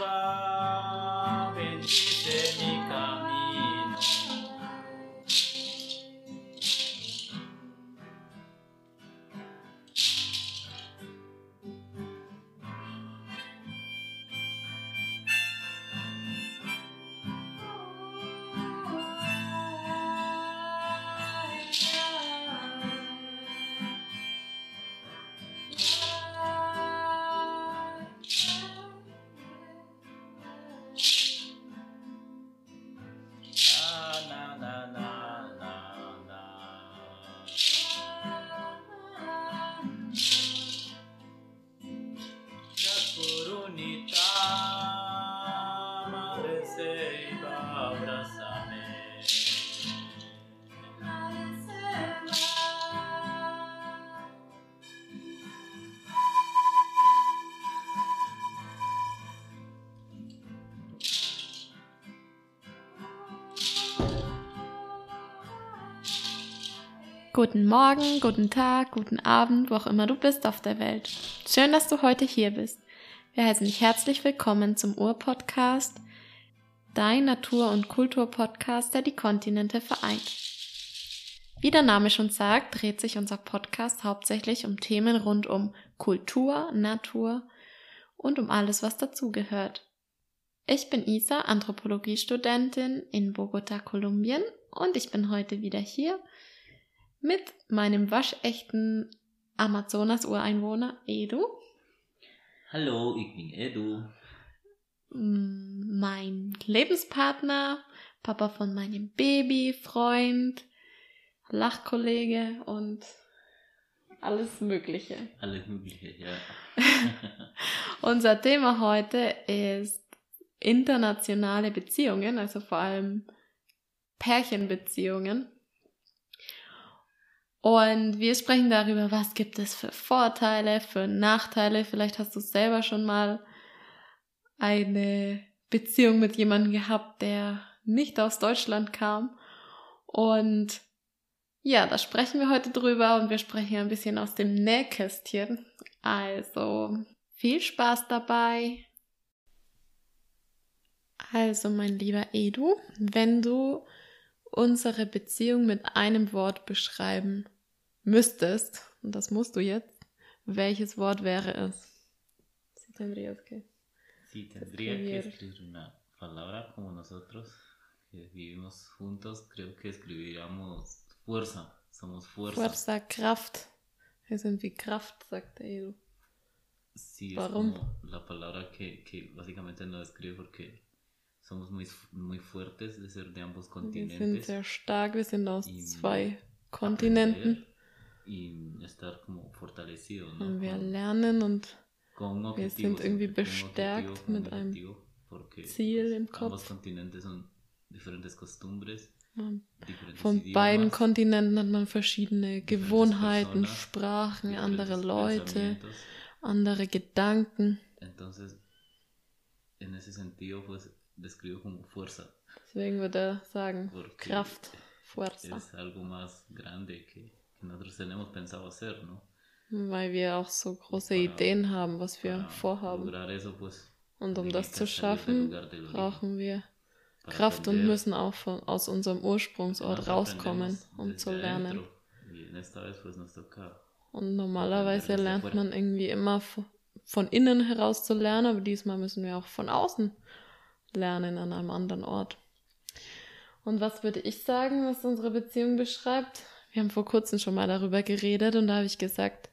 Bye. Guten Morgen, guten Tag, guten Abend, wo auch immer du bist auf der Welt. Schön, dass du heute hier bist. Wir heißen dich herzlich willkommen zum Ur-Podcast, dein Natur- und Kultur-Podcast, der die Kontinente vereint. Wie der Name schon sagt, dreht sich unser Podcast hauptsächlich um Themen rund um Kultur, Natur und um alles, was dazugehört. Ich bin Isa, Anthropologiestudentin in Bogota, Kolumbien und ich bin heute wieder hier mit meinem waschechten Amazonas-Ureinwohner Edu, Hallo, ich bin Edu. mm, mein Lebenspartner, Papa von meinem Baby, Freund, Lachkollege und alles Mögliche. Alles Mögliche, ja. Unser Thema heute ist internationale Beziehungen, also vor allem Pärchenbeziehungen. Und wir sprechen darüber, was gibt es für Vorteile, für Nachteile. Vielleicht hast du selber schon mal eine Beziehung mit jemandem gehabt, der nicht aus Deutschland kam. Und ja, da sprechen wir heute drüber und wir sprechen ein bisschen aus dem Nähkästchen. Also viel Spaß dabei. Also, mein lieber Edu, wenn du unsere Beziehung mit einem Wort beschreiben müsstest, und das musst du jetzt, welches Wort wäre es? Si tendrías que. Sí, tendría que Escribir. una palabra como nosotros, que vivimos juntos, creo que escribiríamos fuerza. Somos fuerza. Fuerza, Kraft. Wir sind wie Kraft, sagt der Edu. Sí, es Warum? como la palabra que, que básicamente nos describe porque somos muy, muy fuertes de ser de ambos Wir sind continentes. sehr stark, wir sind aus Y zwei Kontinenten. Y estar como fortalecido, ¿no? Und wir lernen und wir sind irgendwie bestärkt mit einem Ziel im ambos Kopf. continentes Von beiden Kontinenten hat man verschiedene Gewohnheiten, Sprachen, andere Leute, andere Gedanken. Entonces, en ese sentido, pues describo como fuerza, Deswegen würde er sagen, porque Kraft, Fuerza. es algo más grande que, que nosotros tenemos pensado hacer, ¿no? Weil wir auch so große Para- Ideen haben, was wir vorhaben. eso, pues, Und um das zu schaffen, brauchen wir Kraft und müssen auch von, aus unserem Ursprungsort rauskommen, um zu lernen. Und normalerweise lernt man irgendwie immer von innen heraus zu lernen, aber diesmal müssen wir auch von außen lernen an einem anderen Ort. Und was würde ich sagen, was unsere Beziehung beschreibt? Wir haben vor kurzem schon mal darüber geredet und da habe ich gesagt,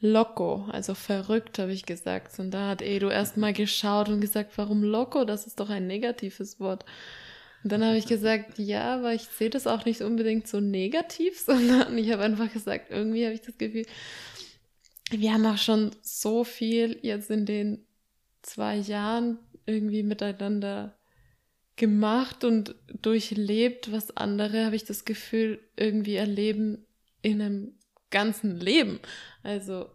Loco, also verrückt, habe ich gesagt. Und da hat Edu erstmal geschaut und gesagt, warum Loco? Das ist doch ein negatives Wort. Und dann habe ich gesagt, ja, aber ich sehe das auch nicht unbedingt so negativ, sondern ich habe einfach gesagt, irgendwie habe ich das Gefühl, wir haben auch schon so viel jetzt in den zwei Jahren irgendwie miteinander gemacht und durchlebt, was andere, habe ich das Gefühl, irgendwie erleben in einem ganzen Leben. Also,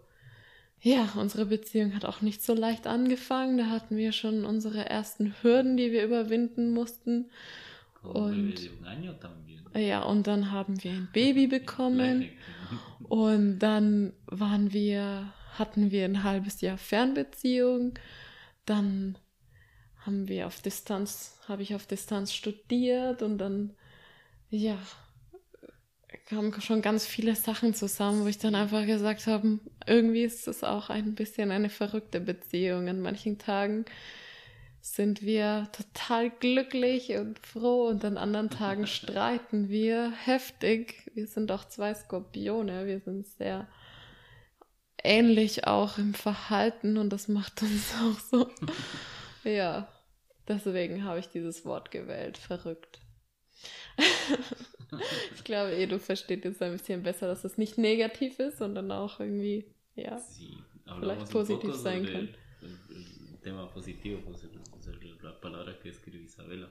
ja, unsere Beziehung hat auch nicht so leicht angefangen. Da hatten wir schon unsere ersten Hürden, die wir überwinden mussten. Und-. Ja, und dann haben wir ein Baby bekommen. Und dann waren wir, hatten wir ein halbes Jahr Fernbeziehung. Dann haben wir auf Distanz, habe ich auf Distanz studiert und dann, ja, kamen schon ganz viele Sachen zusammen, wo ich dann einfach gesagt habe, irgendwie ist es auch ein bisschen eine verrückte Beziehung. An manchen Tagen sind wir total glücklich und froh und an anderen Tagen streiten wir heftig. Wir sind auch zwei Skorpione, wir sind sehr ähnlich auch im Verhalten und das macht uns auch so. ja, deswegen habe ich dieses Wort gewählt, verrückt. ich glaube eh, du verstehst jetzt ein bisschen besser, dass es nicht negativ ist, sondern auch irgendwie, ja, sí, vielleicht positiv sein kann. El, tema positivo, pues el, la palabra que escribe Isabela.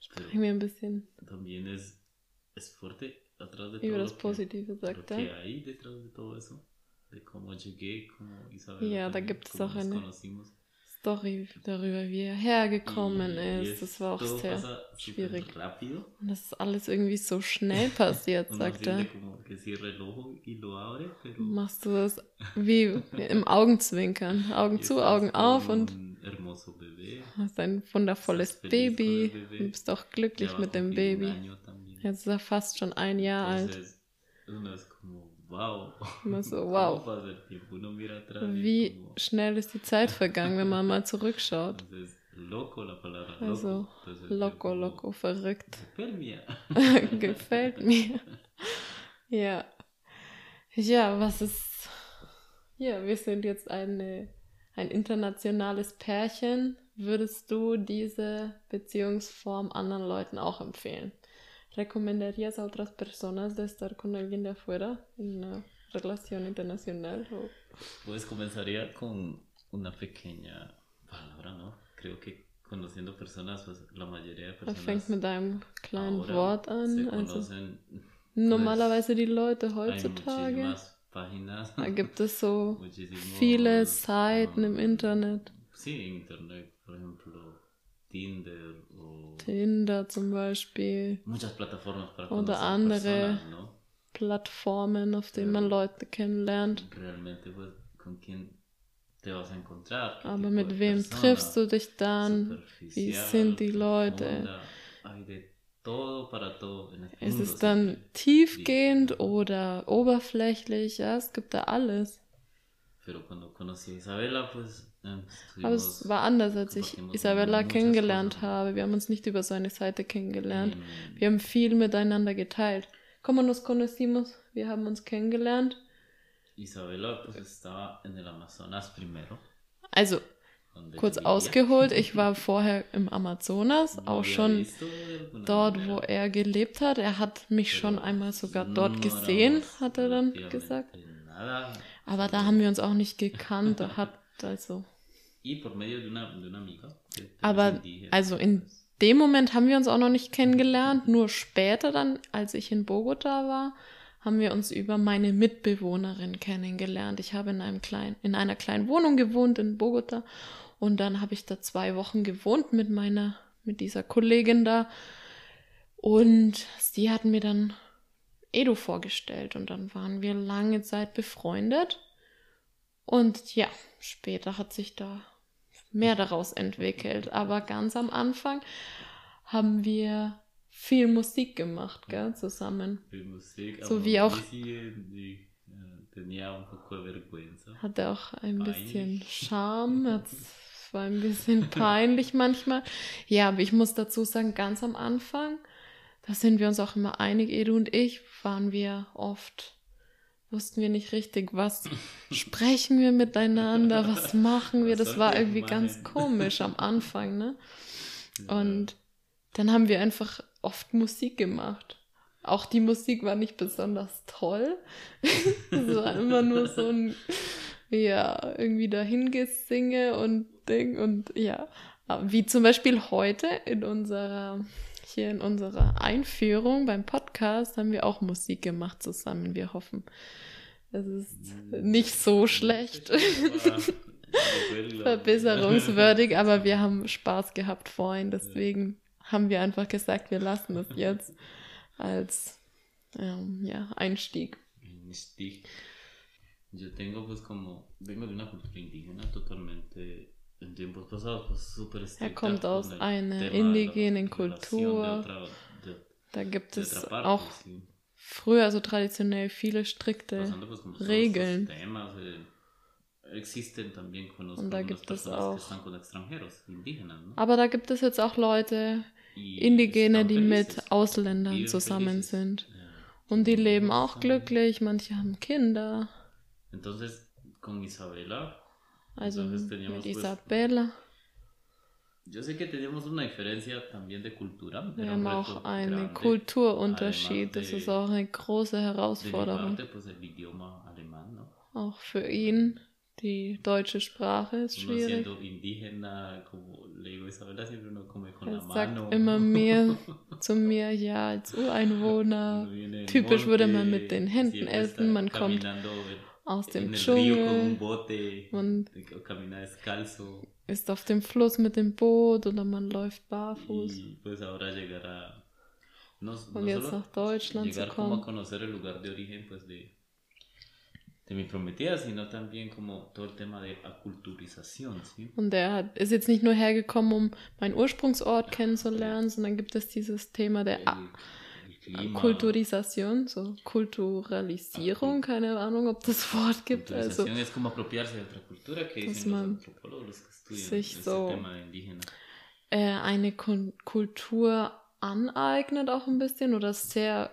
Sprechen wir ein bisschen. También es, es fuerte atrás de Über todo das Positive, sagt er. ¿Qué hay detrás de todo eso? De cómo llegué, cómo Isabela. Ja, da gibt es auch eine. Conocimos. Story darüber, wie er hergekommen ist. Das war auch sehr schwierig. Und das ist alles irgendwie so schnell passiert, sagt er. Machst du das wie im Augenzwinkern. Augen zu, Augen auf und hast ein wundervolles Baby. Du bist auch glücklich mit dem Baby. Jetzt ist er fast schon ein Jahr alt. Wow. Immer so, wow. Wie schnell ist die Zeit vergangen, wenn man mal zurückschaut. Also, loco, loco, verrückt. Gefällt mir. Ja. Ja, was ist. Ja, wir sind jetzt eine, ein internationales Pärchen. Würdest du diese Beziehungsform anderen Leuten auch empfehlen? ¿Recomendarías a otras personas de estar con alguien de afuera en una relación internacional? O... Pues comenzaría con una pequeña palabra, ¿no? Creo que conociendo personas, pues la mayoría de personas. fängt mit einem kleinen Wort an. Also, normalerweise die Leute heutzutage. Da gibt es so viele Seiten im Internet. Sí, Internet, por ejemplo. Tinder o Tinder zum Beispiel. Oder andere personas, ¿no? Plattformen, auf denen man Leute kennenlernt. Aber mit wem persona? triffst du dich dann? Wie sind die Leute? Todo todo ist es dann tiefgehend oder oberflächlich? Ja, es gibt da alles. Pero cuando conocí a Isabela, pues aber es war anders, als ich Isabella kennengelernt habe. Wir haben uns nicht über so eine Seite kennengelernt. Wir haben viel miteinander geteilt. Como nos conocimos? Wir haben uns kennengelernt. Isabella pues estaba en el Amazonas primero. Also, kurz ausgeholt, ich war vorher im Amazonas, auch schon dort, wo er gelebt hat. Er hat mich schon einmal sogar dort gesehen, hat er dann gesagt. Aber da haben wir uns auch nicht gekannt, hat also. Aber also in dem Moment haben wir uns auch noch nicht kennengelernt, nur später dann, als ich in Bogota war, haben wir uns über meine Mitbewohnerin kennengelernt. Ich habe in einem kleinen, in einer kleinen Wohnung gewohnt in Bogota und dann habe ich da zwei Wochen gewohnt mit meiner, mit dieser Kollegin da. Und sie hat mir dann Edo vorgestellt und dann waren wir lange Zeit befreundet und ja, später hat sich da mehr daraus entwickelt. Aber ganz am Anfang haben wir viel Musik gemacht, gell, zusammen. Viel Musik, so wie auch. Die, hatte auch ein bisschen Charme, es war ein bisschen peinlich manchmal. Ja, aber ich muss dazu sagen, ganz am Anfang, da sind wir uns auch immer einig, Edu und ich, waren wir oft wussten wir nicht richtig, was sprechen wir miteinander, was machen wir. Das war irgendwie ganz komisch am Anfang, ne? Und dann haben wir einfach oft Musik gemacht. Auch die Musik war nicht besonders toll. es war immer nur so ein, ja, irgendwie dahingesinge und Ding und ja. Wie zum Beispiel heute in unserer hier in unserer Einführung beim Podcast haben wir auch Musik gemacht zusammen. Wir hoffen, es ist nicht so schlecht. Verbesserungswürdig, aber wir haben Spaß gehabt vorhin, deswegen haben wir einfach gesagt, wir lassen es jetzt als ähm, ja, Einstieg. Einstieg. Yo tengo pues como, vengo de una cultura indígena totalmente pasados pues súper Er kommt aus einer indigenen Kultur. Da gibt es auch früher so traditionell viele strikte Regeln. eh, Und da gibt es auch-. Aber da gibt es jetzt auch Leute, Indigene, die mit Ausländern zusammen sind. Und die leben auch glücklich, manche haben Kinder. Entonces, con Isabela, Also Entonces pues, Isabella. yo sé que teníamos una diferencia también de cultura. Wir haben auch einen grande. Kulturunterschied. Das de- ist auch eine große Herausforderung. parte, pues alemán, ¿no? Auch für ihn. Die deutsche Sprache ist schwierig. indígena, como digo, Isabela siempre uno come con Er la mano. sagt immer mehr zu mir, ja, als Ureinwohner. Typisch würde man monte, mit den Händen essen, man kommt aus dem Dschungel, bote, man ist auf dem Fluss mit dem Boot oder man läuft barfuß. Pues a. No, Und no jetzt nach Deutschland zu kommen. origen pues de, de ¿sí? Und er hat, ist jetzt nicht nur hergekommen, um meinen Ursprungsort kennenzulernen, sondern gibt es dieses Thema der A- Clima, Kulturisation, so Kulturalisierung, keine Ahnung, ob das Wort gibt. Also es como apropiarse de otra cultura que Dass dicen los man antropólogos, que estudian sich so- indígena. äh, eine Kun Kultur aneignet auch ein bisschen oder sehr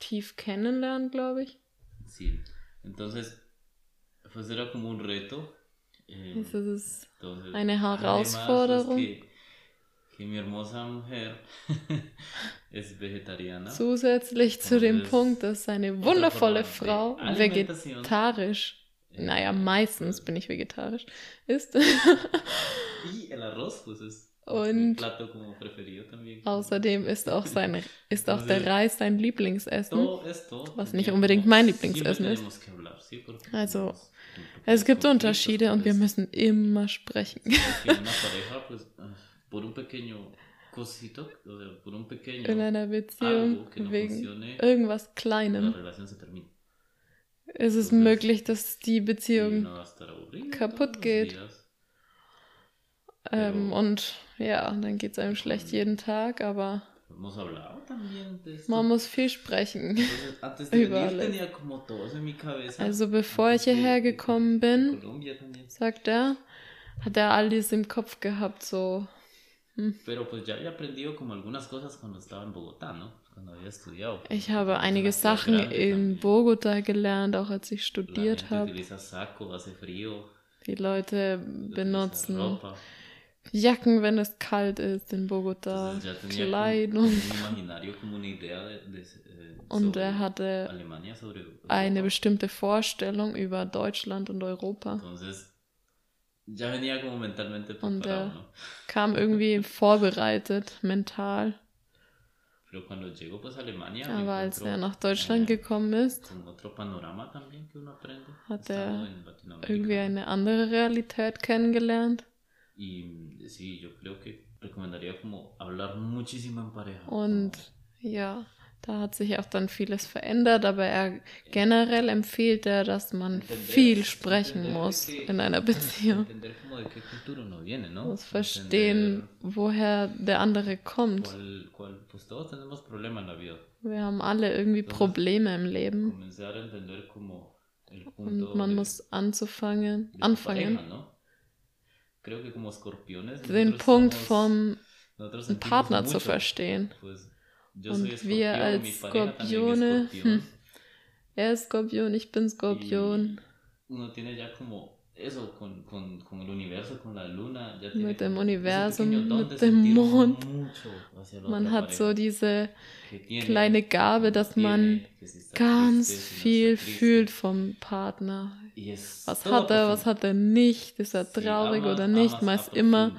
tief kennenlernt, glaube ich. Sí, entonces, pues era como un reto. eh, entonces, eine además, Herausforderung. pues, que, que mi hermosa mujer es vegetariana. zusätzlich zu dem Punkt, dass eine otra wundervolle Frau vegetarisch, naja, meistens bin ich vegetarisch, ist. Y el arroz, pues es Und. Außerdem ist auch sein, ist auch der Reis sein Lieblingsessen. Was nicht unbedingt mein Lieblingsessen ist. Also, Es gibt Unterschiede und wir müssen immer sprechen. Por un pequeño cosito, o sea, por un pequeño In einer Beziehung no wegen irgendwas Kleinem termina. ist es Entonces, möglich, dass die Beziehung kaputt geht. ähm, und ja, dann geht es einem schlecht jeden Tag, aber man muss viel sprechen. Über alles. Also bevor ich hierher gekommen bin, sagt er, hat er all dies im Kopf gehabt, so, Pero pues ya había aprendido como algunas cosas cuando estaba en Bogotá, ¿no? Cuando había estudiado. ich habe einige Sachen grande in. Bogota gelernt, auch als ich studiert habe. Die Leute benutzen. Jacken, wenn es kalt ist in Bogota, Entonces Kleidung. como de, de, eh, Und sobre er hatte eine bestimmte Vorstellung über Deutschland und Europa. Entonces ya venía como mentalmente Und preparado, er ¿no? kam irgendwie vorbereitet, mental. Pero cuando llego pues a Alemania Aber als er nach Deutschland eh, gekommen ist, también. Hat er irgendwie eine andere Realität kennengelernt. Y sí, yo creo que recomendaría como hablar muchísimo en pareja. Und ja, da hat sich auch dann vieles verändert, aber er generell empfiehlt er, dass man viel sprechen muss in einer Beziehung. Muss verstehen, woher der andere kommt. Wir haben alle irgendwie Probleme im Leben und man muss anzufangen, anfangen, den Punkt vom Partner zu verstehen. Und wir als Skorpione, hm, Er ist Skorpion, ich bin Skorpion. Mit dem Universum, mit de dem Mond. Man hat so diese kleine Gabe, dass man ganz viel fühlt vom Partner. Was hat er, was hat er nicht? Ist er traurig oder nicht? Meist a immer.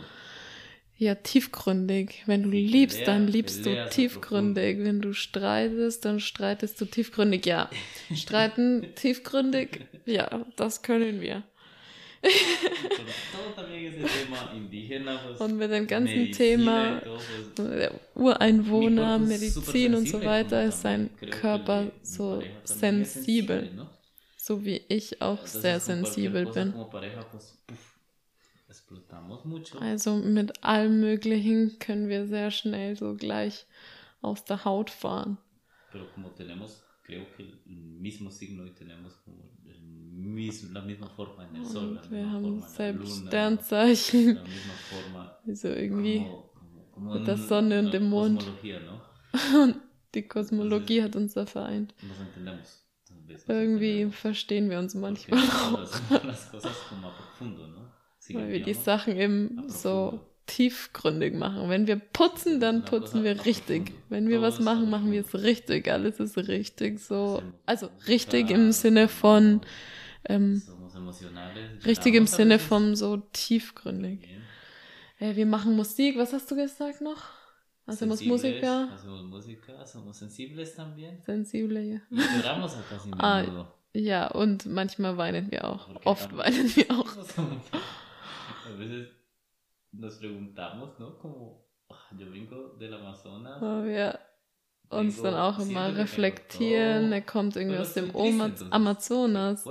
Ja tiefgründig. Wenn du liebst, dann liebst du tiefgründig. Wenn du streitest, dann streitest du tiefgründig. Ja, streiten tiefgründig. Ja, das können wir. Und mit dem ganzen medicina Thema Ureinwohner, Medizin und so weiter, ist sein Körper so sensibel, ¿no? so wie ich auch sehr sensibel bin. Como pareja, pues, puf, explotamos mucho. Also mit allem Möglichen können wir sehr schnell so gleich aus der Haut fahren. Pero como tenemos, creo que el mismo signo y tenemos como el mis, la misma forma en el Sol, la Und wir misma haben forma Luna, Sternzeichen. la misma forma Also irgendwie como, como, como mit der Sonne und dem Mond. ¿no? die Kosmologie hat uns da vereint. Nos entendemos. Irgendwie verstehen wir uns manchmal auch, weil wir die Sachen eben a so tiefgründig machen. Wenn wir putzen, dann putzen wir richtig. Wenn wir was machen, machen wir es richtig. Alles ist richtig so. Also richtig im Sinne von, ähm, richtig im Sinne von so tiefgründig. Äh, wir machen Musik. Was hast du gesagt noch? Hacemos Sensibles, música Hacemos música, somos sensibles también. sensible. Ja. Y lloramos a casi Ah, ja, und manchmal weinen wir auch. Oft weinen wir auch. A veces nos preguntamos, ¿no? Como, "Ah, yo vengo del Amazonas. Wo wir uns dann auch immer reflektieren. Er kommt irgendwie aus dem Amazonas.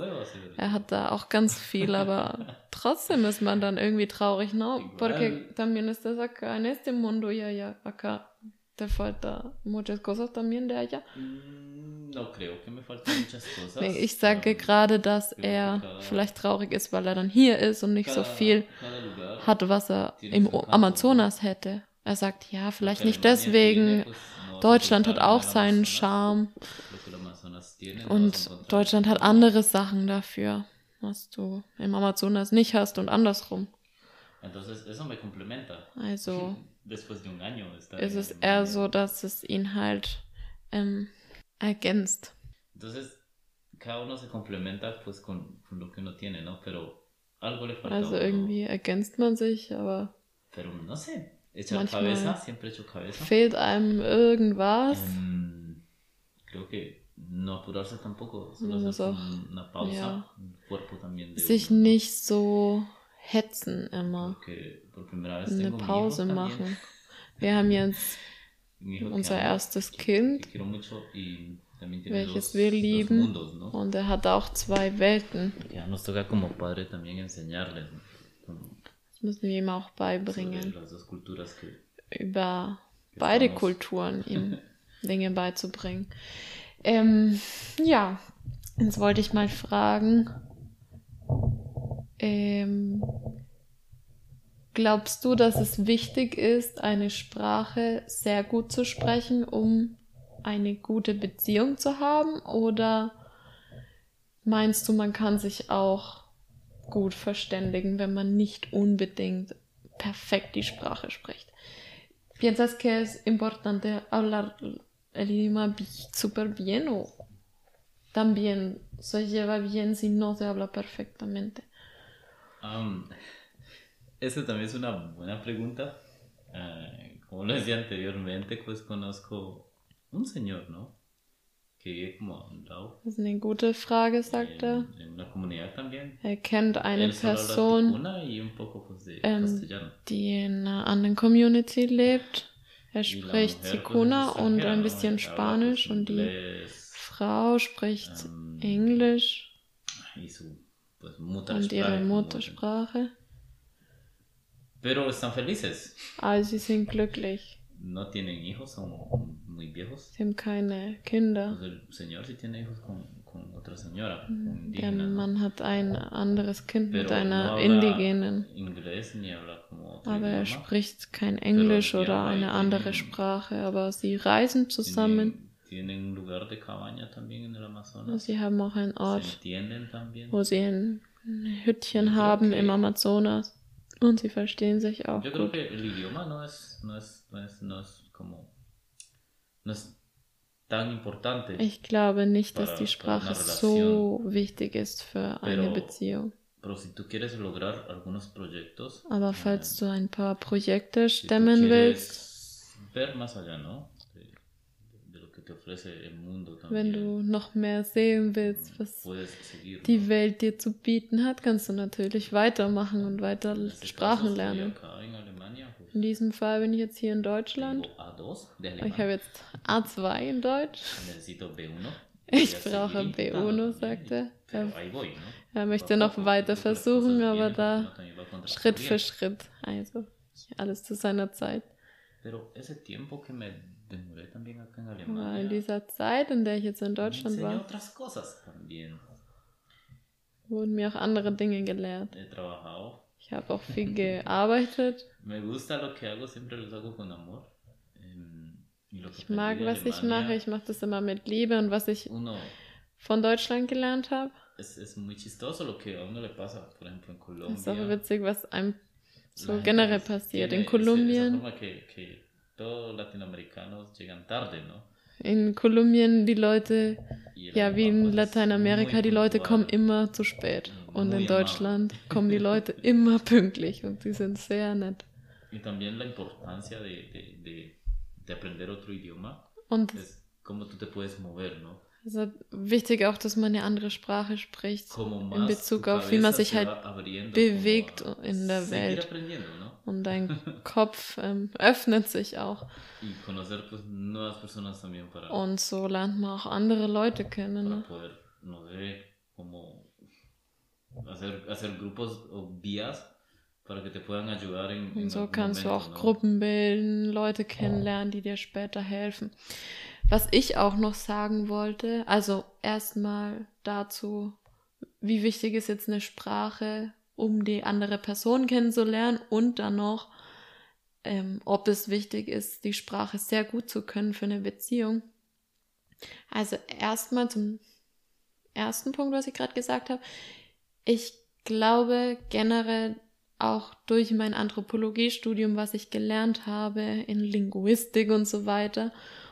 Er hat da auch ganz viel, aber trotzdem ist man dann irgendwie traurig, ¿no? Igual. Porque también estás acá en este mundo y allá, acá te falta muchas cosas también de allá. Mm, No creo que me falten muchas cosas. Nee, Ich sage Ähm, gerade, dass er cada- vielleicht traurig ist, weil er dann hier ist und nicht so cada- viel cada lugar hat, was er im Amazonas hätte. Er sagt, ja, vielleicht nicht deswegen. Deutschland hat auch seinen Charme und Deutschland hat andere Sachen dafür, was du im Amazonas nicht hast und andersrum. Also ist es Alemania. eher so, dass es ihn halt ähm, ergänzt. Entonces, cada uno se complementa pues con, con lo que uno tiene, ¿no? Pero algo le falta. Also irgendwie ergänzt man sich, aber Pero no sé. Echar Manchmal- cabeza, siempre echo cabeza. fehlt einem irgendwas. Em, creo que no apurarse tampoco. Solo so. como una pausa. Ja. Cuerpo también de Sich uno, ¿no? nicht so hetzen immer. Porque por primera vez Eine Pause machen. Wir haben jetzt unser erstes Kind. welches wir lieben. Und er hat auch zwei Welten. Das müssen wir ihm auch beibringen. Über beide Kulturen ihm Dinge beizubringen. Ähm, ja, jetzt wollte ich mal fragen, ähm, glaubst du, dass es wichtig ist, eine Sprache sehr gut zu sprechen, um eine gute Beziehung zu haben? Oder meinst du, man kann sich auch gut verständigen, wenn man nicht unbedingt perfekt die Sprache spricht? ¿Piensas que es importante hablar el idioma súper bien o también se lleva bien si no se habla perfectamente? Am, esa también es una buena pregunta. Eh, como lo decía anteriormente, pues conozco un señor, ¿no? Que vive como a un lado. Das ist eine gute Frage, sagt er. En, en una comunidad también. Er kennt eine Él Person, y un poco pues de Ähm, die in einer anderen Community lebt. Er spricht es und ein ¿no? bisschen pues, Spanisch und die inglés, Frau spricht ähm, Englisch y su pues, und ihre. Muttersprache. Pero están felices. Also sie sind glücklich. No tienen hijos, son muy viejos. Sie haben keine Kinder. Pues el señor sí tiene hijos con, con otra señora, con Der indígena. ¿no? Mann hat ein anderes Kind mit Pero no einer habla Indigenen. inglés ni habla como otro Aber er spricht kein Englisch ja, oder eine andere Sprache. Aber sie reisen zusammen. Tienen, lugar de cabaña también en el Amazonas. sie haben auch einen Ort, wo sie ein Hüttchen haben im. Amazonas. Und sie verstehen sich auch Yo creo que el idioma no es, no es, no es, no es como, no es tan importante. Ich glaube nicht, dass Para- die para Sprache so wichtig ist für eine Pero- Beziehung. Pero si tú quieres lograr algunos proyectos, Aber falls du ein paar Projekte si stemmen willst, quieres ver más allá, ¿no? De, de lo que te ofrece el mundo wenn también. du noch mehr sehen willst, was puedes seguir. die ¿no? Welt dir zu bieten hat, kannst du natürlich weitermachen und weiter Sprachen lernen. In diesem Fall bin ich jetzt hier in Deutschland. tengo A2 de Ich habe jetzt A2 in Deutsch. Necesito B1. Ich brauche seguir intentando B1, también, sagt er. ¿no? Er möchte noch weiter versuchen, aber da Schritt für Schritt. Also alles zu seiner Zeit. Pero ese tiempo que me demoré también acá en Alemania. in dieser Zeit, in der ich jetzt in Deutschland war, otras cosas también. wurden mir auch andere Dinge gelehrt. He trabajado. Ich habe auch viel gearbeitet. Me gusta lo que hago, siempre lo hago con amor. Ich mag, was ich mache. Ich mache das immer mit Liebe. Und was ich Uno, von Deutschland gelernt habe, es, es muy chistoso lo que a uno le pasa, por ejemplo, en Colombia. ist auch witzig, was einem so generell passiert. In Kolumbien, que, que todos latinoamericanos llegan tarde, ¿no? in Kolumbien, die Leute, ja, wie in Lateinamerika, die Leute kommen immer zu spät. Und in. Deutschland kommen die Leute immer pünktlich und die sind sehr nett. Y también la importancia de, de, de, de aprender otro idioma Und es cómo tú te puedes mover, ¿no? es ist wichtig auch, dass man eine andere Sprache spricht. In Bezug auf, wie man sich halt bewegt in der Welt. Und dein Kopf ähm, öffnet sich auch. Und so lernt man auch andere Leute kennen. Ne? Und so kannst du auch. Gruppen bilden, Leute kennenlernen, die dir später helfen. Was ich auch noch sagen wollte, also erstmal dazu, wie wichtig ist jetzt eine Sprache, um die andere Person kennenzulernen und dann noch, ähm, ob es wichtig ist, die Sprache sehr gut zu können für eine Beziehung. Also erstmal zum ersten Punkt, was ich gerade gesagt habe. Ich glaube generell auch durch mein Anthropologiestudium, was ich gelernt habe in Linguistik und so weiter.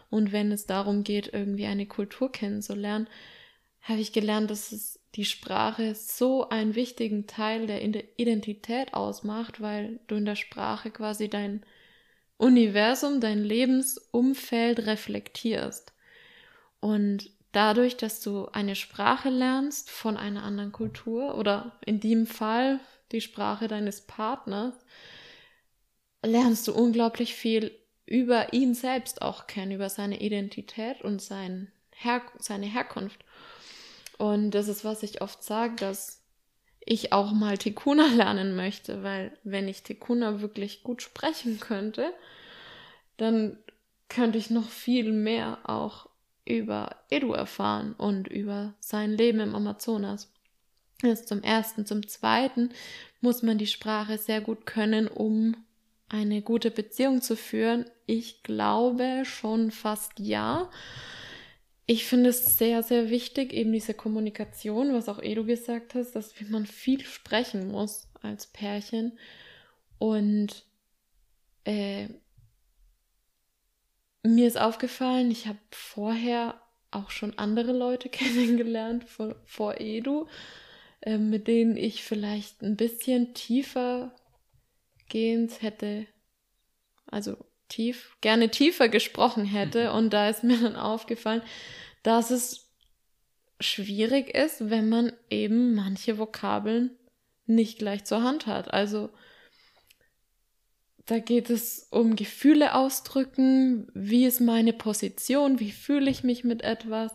Und wenn es darum geht, irgendwie eine Kultur kennenzulernen, habe ich gelernt, dass es die Sprache so einen wichtigen Teil der Ide- Identität ausmacht, weil du in der Sprache quasi dein Universum, dein Lebensumfeld reflektierst. Und dadurch, dass du eine Sprache lernst von einer anderen Kultur oder in dem Fall die Sprache deines Partners, lernst du unglaublich viel über ihn selbst auch kennen, über seine Identität und sein Her seine Herkunft. Und das ist, was ich oft sage, dass ich auch mal Tikuna lernen möchte, weil wenn ich Tikuna wirklich gut sprechen könnte, dann könnte ich noch viel mehr auch über Edu erfahren und über sein Leben im Amazonas. Das ist zum ersten. Zum zweiten muss man die Sprache sehr gut können, um eine gute Beziehung zu führen. Ich glaube schon fast ja. Ich finde es sehr, sehr wichtig, eben diese Kommunikation, was auch Edu gesagt hast, dass man viel sprechen muss als Pärchen. Und äh, mir ist aufgefallen, ich habe vorher auch schon andere Leute kennengelernt vor, vor Edu, äh, mit denen ich vielleicht ein bisschen tiefer gehend hätte, also tief, gerne tiefer gesprochen hätte. Und da ist mir dann aufgefallen, dass es schwierig ist, wenn man eben manche Vokabeln nicht gleich zur Hand hat. Also da geht es um Gefühle ausdrücken, wie ist meine Position, wie fühle ich mich mit etwas.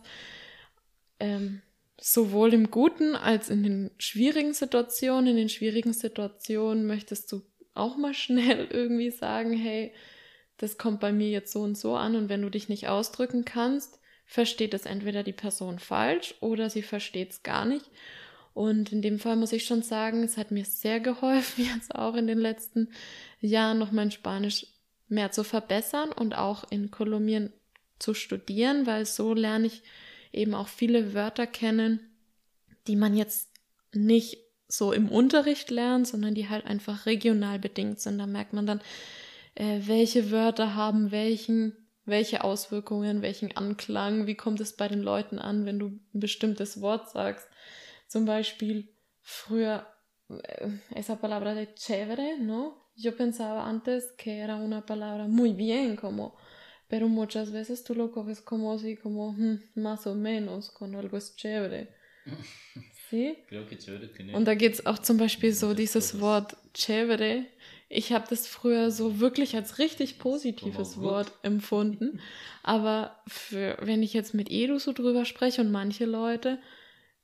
Ähm, sowohl im Guten als in den schwierigen Situationen. In den schwierigen Situationen möchtest du auch mal schnell irgendwie sagen, hey, das kommt bei mir jetzt so und so an und wenn du dich nicht ausdrücken kannst, versteht es entweder die Person falsch oder sie versteht es gar nicht. Und in dem Fall muss ich schon sagen, es hat mir sehr geholfen, jetzt auch in den letzten Jahren noch mein Spanisch mehr zu verbessern und auch in Kolumbien zu studieren, weil so lerne ich eben auch viele Wörter kennen, die man jetzt nicht so im Unterricht lernt, sondern die halt einfach regional bedingt sind. Da merkt man dann, äh, welche Wörter haben welchen, welche Auswirkungen, welchen Anklang, wie kommt es bei den Leuten an, wenn du ein bestimmtes Wort sagst. Zum Beispiel früher eh, esa palabra de chévere, ¿no? Yo pensaba antes que era una palabra muy bien, como, pero muchas veces tú lo coges como así, como hm, más o menos, con algo es chévere. ¿Sí? Creo que chévere tiene. Und da geht es auch zum Beispiel so dieses. Wort chévere. Ich habe das früher so wirklich als richtig positives. Wort empfunden. Aber für, wenn ich jetzt mit Edu so drüber spreche und manche Leute,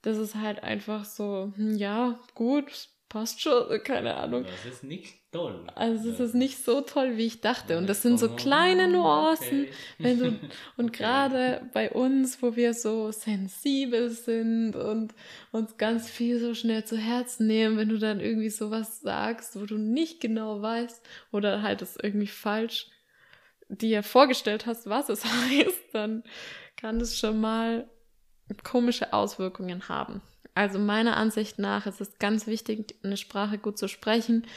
das ist halt einfach so, hm, ja, gut, passt schon, keine Ahnung. Das ist nicht toll. Also es ist nicht so toll, wie ich dachte. Und das sind so kleine Nuancen. okay. Wenn du, und Okay. gerade bei uns, wo wir so sensibel sind und uns ganz viel so schnell zu Herzen nehmen, wenn du dann irgendwie sowas sagst, wo du nicht genau weißt oder halt es irgendwie falsch dir vorgestellt hast, was es heißt, dann kann das schon mal komische Auswirkungen haben. Also meiner Ansicht nach ist es ganz wichtig, eine Sprache gut zu sprechen.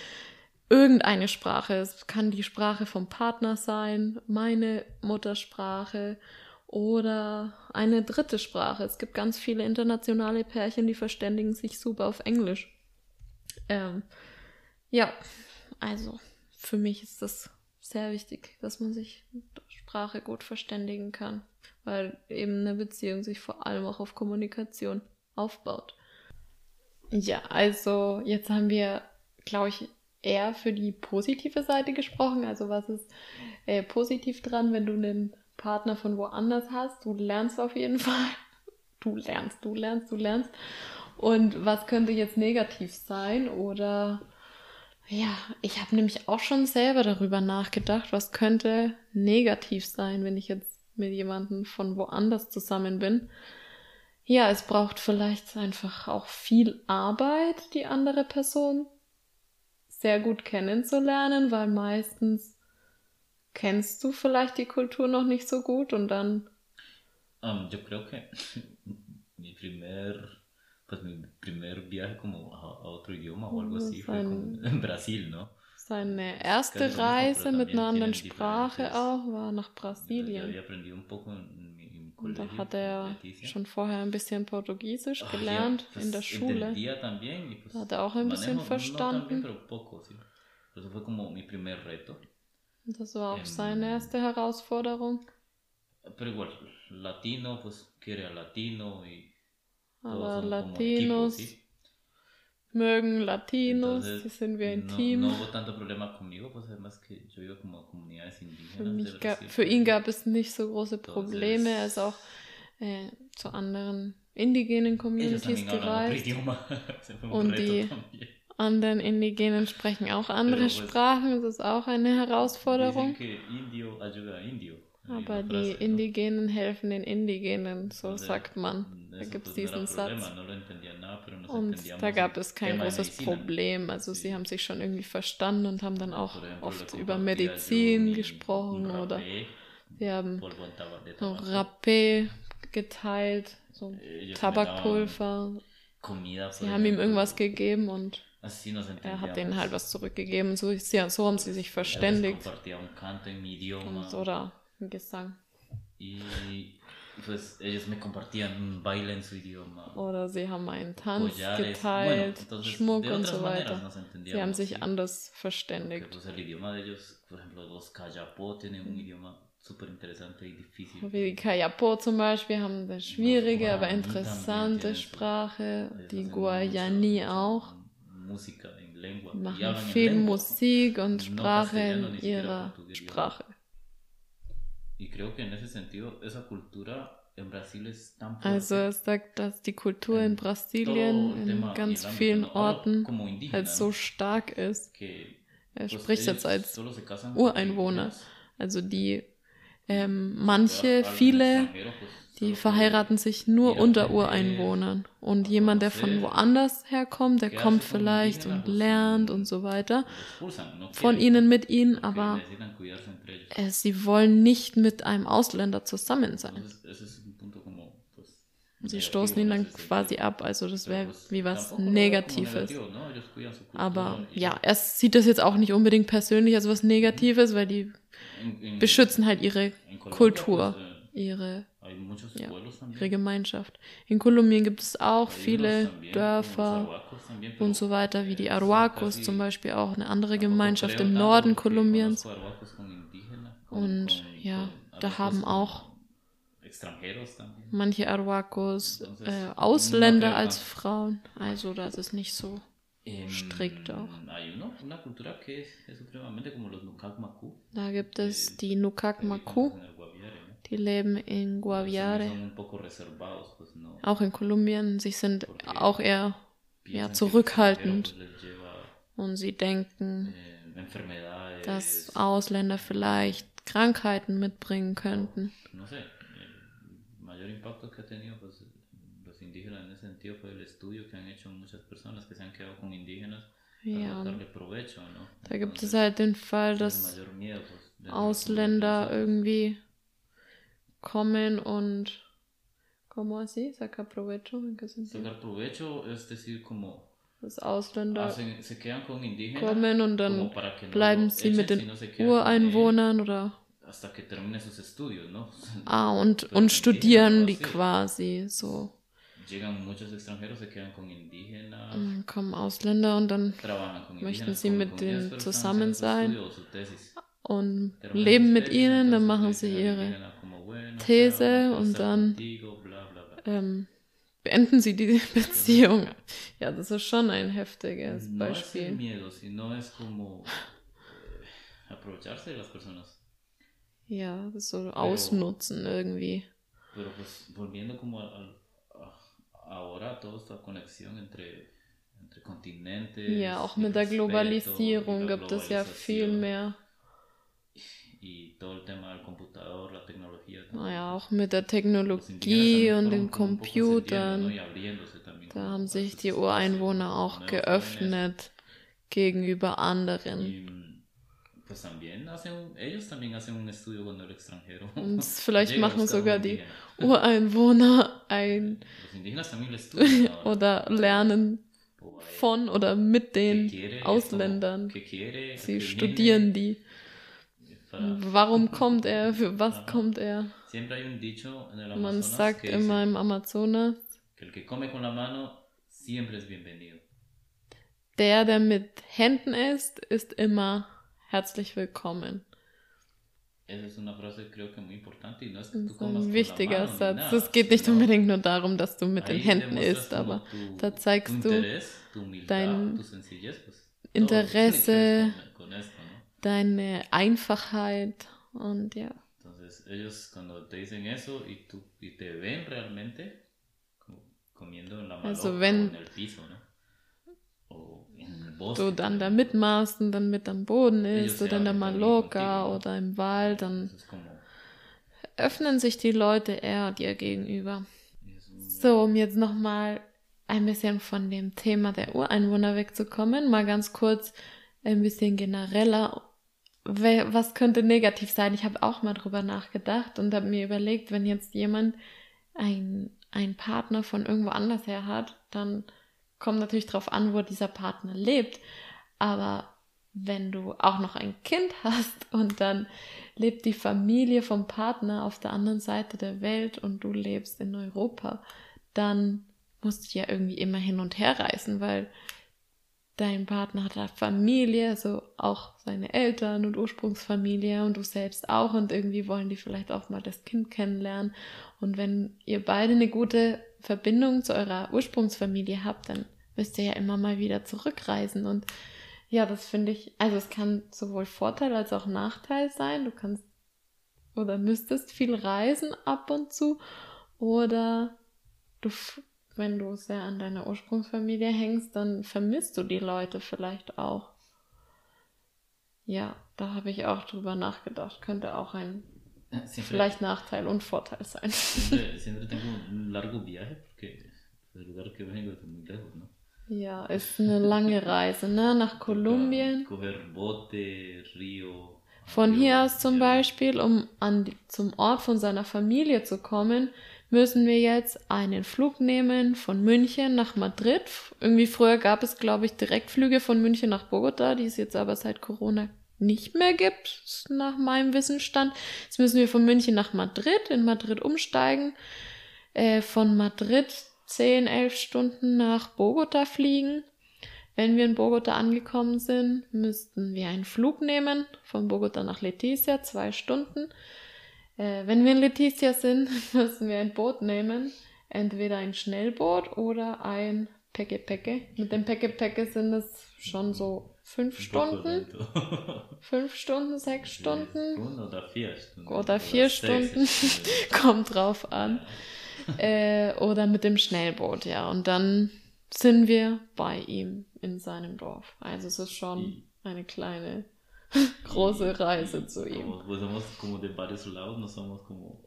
Irgendeine Sprache. Es kann die Sprache vom Partner sein, meine Muttersprache oder eine dritte Sprache. Es gibt ganz viele internationale Pärchen, die verständigen sich super auf Englisch. Ähm, ja, also für mich ist das sehr wichtig, dass man sich mit Sprache gut verständigen kann, weil eben eine Beziehung sich vor allem auch auf Kommunikation aufbaut. Ja, also jetzt haben wir, glaube ich, eher für die positive Seite gesprochen. Also was ist äh, positiv dran, wenn du einen Partner von woanders hast? Du lernst auf jeden Fall. Du lernst, du lernst, du lernst. Und was könnte jetzt negativ sein? Oder ja, ich habe nämlich auch schon selber darüber nachgedacht, was könnte negativ sein, wenn ich jetzt mit jemandem von woanders zusammen bin. Ja, es braucht vielleicht einfach auch viel Arbeit, die andere Person sehr gut kennenzulernen, weil meistens kennst du vielleicht die Kultur noch nicht so gut und dann Um, yo creo que mi primer, pues mi primer viaje como a, otro idioma o algo Mm, así fue en Brasil, ¿no? seine erste Reise mit einer anderen Sprache auch war nach Brasilien. Und da hat er schon vorher ein bisschen Portugiesisch Ah, gelernt ya, pues, in der Schule. también pues Hat er auch ein bisschen verstanden. poco, sí. Das war auch Ähm, seine erste Herausforderung. Pero igual, latino, pues quiere a latino y todos Aber Latinos equipo, ¿sí? Mögen Latinos, Entonces, die sind wir ein no, Team. no hubo tanto problema conmigo, pues además que yo iba como comunidades indígenas. Für, de mich ga, Brasil. für ihn gab es nicht so große Entonces, Probleme. Er ist auch äh, zu anderen indigenen Communities gereist. Und die también. Anderen Indigenen sprechen auch andere Pero, Sprachen. Das ist auch eine Herausforderung. Dicen que indio ayuda a indio. Aber die. Indigenen helfen den Indigenen, so sagt man. Da gibt es diesen Satz. Und da gab es kein großes. Problem. Also sie haben sich schon irgendwie verstanden und haben dann auch oft über Medizin gesprochen oder sie haben so. Rapé geteilt, so daban Tabakpulver. Sie haben ihm irgendwas gegeben und er hat denen halt was zurückgegeben. So, so haben sie sich verständigt. Und, oder ein Gesang. Y pues ellos me compartían un baile en su idioma. Oder sie haben einen Tanz collares. Bueno, geteilt, entonces, Schmuck und so weiter. Sie haben sich sí. anders Porque, verständigt. pues el idioma de ellos, por ejemplo, los Kayapó tienen un idioma súper interesante y difícil. Wie die Kayapo zum Beispiel haben eine schwierige, aber interessante Sprache. Die Guayani auch. Música en lengua. Machen en viel. Musik und No Sprache castellano, in ihrer. Sprache. Y creo que en ese sentido, esa cultura en Brasil es tan fuerte. Also es sagt, dass die Kultur in en Brasilien in ganz vielen Orten halt so stark ist. Er spricht jetzt als Ureinwohner. Also die ähm, manche, viele, die verheiraten sich nur unter Ureinwohnern. Und jemand, der von woanders herkommt, der kommt vielleicht und lernt und so weiter von ihnen mit ihnen, aber äh, sie wollen nicht mit einem Ausländer zusammen sein. Sie stoßen ihn dann quasi ab. Also das wäre wie was Negatives. Aber ja, er sieht das jetzt auch nicht unbedingt persönlich als was Negatives, weil die en- en- beschützen halt ihre Kultur, eh, ihre, hay muchos Ja, pueblos también. ihre Gemeinschaft. In Kolumbien gibt es auch viele también, Dörfer también, und so weiter, wie die eh, Arhuacos zum Beispiel auch eine andere Gemeinschaft im Norden Kolumbiens. Und ja, da haben auch manche Arhuacos äh, Ausländer als. Frauen. Also das ist nicht so. Strikt auch. Nukak. Da gibt es Eh, die Nukak que viven Maku, en el Guaviare, ¿no? Die leben in Guaviare. Pues no. Auch in Kolumbien. Sie sind Porque auch eher ja, zurückhaltend. und sie denken, eh, dass Ausländer vielleicht Krankheiten mitbringen könnten. no sé, indígenas en ese sentido fue el estudio que han hecho muchas personas que se han quedado con indígenas para Ja, sacarle provecho, ¿no? da gibt es halt den Fall, dass miedo, pues, Ausländer irgendwie kommen und ¿Cómo así? Saca provecho. ¿En qué sentido? Sacar provecho es decir, como Dass Ausländer hacen, se quedan con indígenas kommen und dann no bleiben lo sie mit den con él Ureinwohnern oder hasta que termine sus estudios, ¿no? ah und Pero und studieren ¿no? die quasi so. Llegan muchos extranjeros, se quedan con indígenas, Dann kommen Ausländer und dann Möchten sie mit denen zusammen sein? und leben mit ihnen, dann machen sie ihre These und dann- bla. ähm, beenden sie die Beziehung. Ja, das ist schon ein heftiges Beispiel. Ja, das ist so ausnutzen irgendwie. Pero pues volviendo como al, al- a- ahora a toda esta conexión entre, entre continentes. Ja, auch mit der Globalisierung gibt es ja viel mehr. Y todo el tema del computador, la tecnología. Naja, auch mit der Technologie und también den Computern. también Da haben sich die Ureinwohner auch geöffnet gegenüber anderen. Mm, también también. Und vielleicht machen sogar die. Ureinwohner ein también oder lernen von oder mit den Ausländern. Sie studieren die. Para- Warum kommt er? Für was Ajá. kommt er? Siempre hay un dicho en el Man sagt immer im Amazonas, que el que come con la mano siempre es bienvenido. der, der mit Händen isst, ist immer herzlich willkommen. Esa es una frase creo que muy importante y no es que Das tú ist comas ein con wichtiger la mano Satz. Es geht nicht sino unbedingt nur darum, dass du mit den ahí Händen demuestras isst, aber tu- da zeigst du dein Interesse. Deine Einfachheit und ja. Entonces ellos cuando te dicen eso y, tú, y te ven realmente comiendo en la mano Also o wenn en el piso, ¿no? O en el bosque. du dann da mitmachst und dann mit am Boden isst se oder in der Maloka ¿no? oder im Wald, dann öffnen sich die Leute eher dir gegenüber. So, um jetzt nochmal ein bisschen von dem Thema der Ureinwohner wegzukommen, mal ganz kurz ein bisschen genereller. Was könnte negativ sein? Ich habe auch mal drüber nachgedacht und habe mir überlegt, wenn jetzt jemand ein, einen Partner von irgendwo anders her hat, dann kommt natürlich drauf an, wo dieser Partner lebt. Aber wenn du auch noch ein Kind hast und dann lebt die Familie vom Partner auf der anderen Seite der Welt und du lebst in Europa, dann musst du ja irgendwie immer hin und her reisen, weil dein Partner hat eine Familie, also auch seine Eltern und Ursprungsfamilie und du selbst auch und irgendwie wollen die vielleicht auch mal das Kind kennenlernen. Und wenn ihr beide eine gute Verbindung zu eurer Ursprungsfamilie habt, dann müsst ihr ja immer mal wieder zurückreisen und ja, das finde ich, also es kann sowohl Vorteil als auch Nachteil sein. Du kannst oder müsstest viel reisen ab und zu oder du, wenn du sehr an deiner Ursprungsfamilie hängst, dann vermisst du die Leute vielleicht auch. Ja, da habe ich auch drüber nachgedacht. Könnte auch ein siempre, vielleicht Nachteil und Vorteil sein. Ja, ist eine lange Reise, ne? Nach Kolumbien. Von hier aus zum. Beispiel, um an die, zum Ort von seiner Familie zu kommen, müssen wir jetzt einen Flug nehmen von München nach Madrid. Irgendwie früher gab es, glaube ich, Direktflüge von München nach Bogota, die es jetzt aber seit Corona nicht mehr gibt, nach meinem Wissensstand. Jetzt müssen wir von München nach Madrid, in Madrid umsteigen, äh, von Madrid 10, 11 Stunden nach Bogota fliegen. Wenn wir in Bogota angekommen sind, müssten wir einen Flug nehmen von Bogota nach Letizia, zwei Stunden. Äh, wenn wir in Letizia sind, müssen wir ein Boot nehmen, entweder ein Schnellboot oder ein Peke. Mit dem Peke sind es schon so fünf poco Stunden, fünf Stunden, sechs Stunden Stunden oder vier Stunden. oder vier sechs Stunden, Stunden. kommt drauf an. Äh, oder mit dem Schnellboot, ja. Und dann sind wir bei ihm in seinem Dorf. Also es ist schon eine kleine, große Reise zu ihm. Como, pues somos como de varios lados, no somos como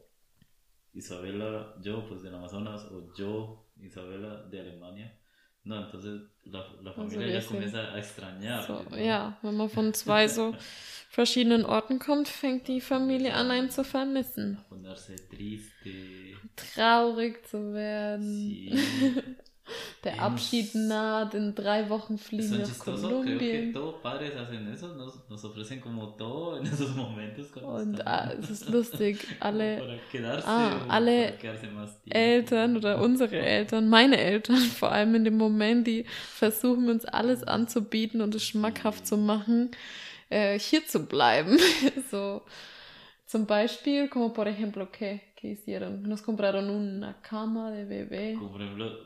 Isabela, yo pues del Amazonas o yo, Isabela de Alemania. No, entonces la, la wir ya sind comienza a extrañar. So, ja, wenn man von zwei so verschiedenen Orten kommt, fängt die Familie an, einen zu vermissen. Traurig zu werden. Sí. Der Abschied naht, in drei Wochen fliegen son wir nach chistosos, creo que Kolumbien. todos padres hacen eso, nos, nos ofrecen como todo en esos momentos. Und ah, es ist lustig, alle ah, alle. Eltern oder unsere Eltern, meine Eltern vor allem in dem Moment, die versuchen uns alles anzubieten und es schmackhaft zu machen, äh, hier zu bleiben. so zum Beispiel, como por ejemplo, ¿qué, ¿qué hicieron? Nos compraron una cama de bebé.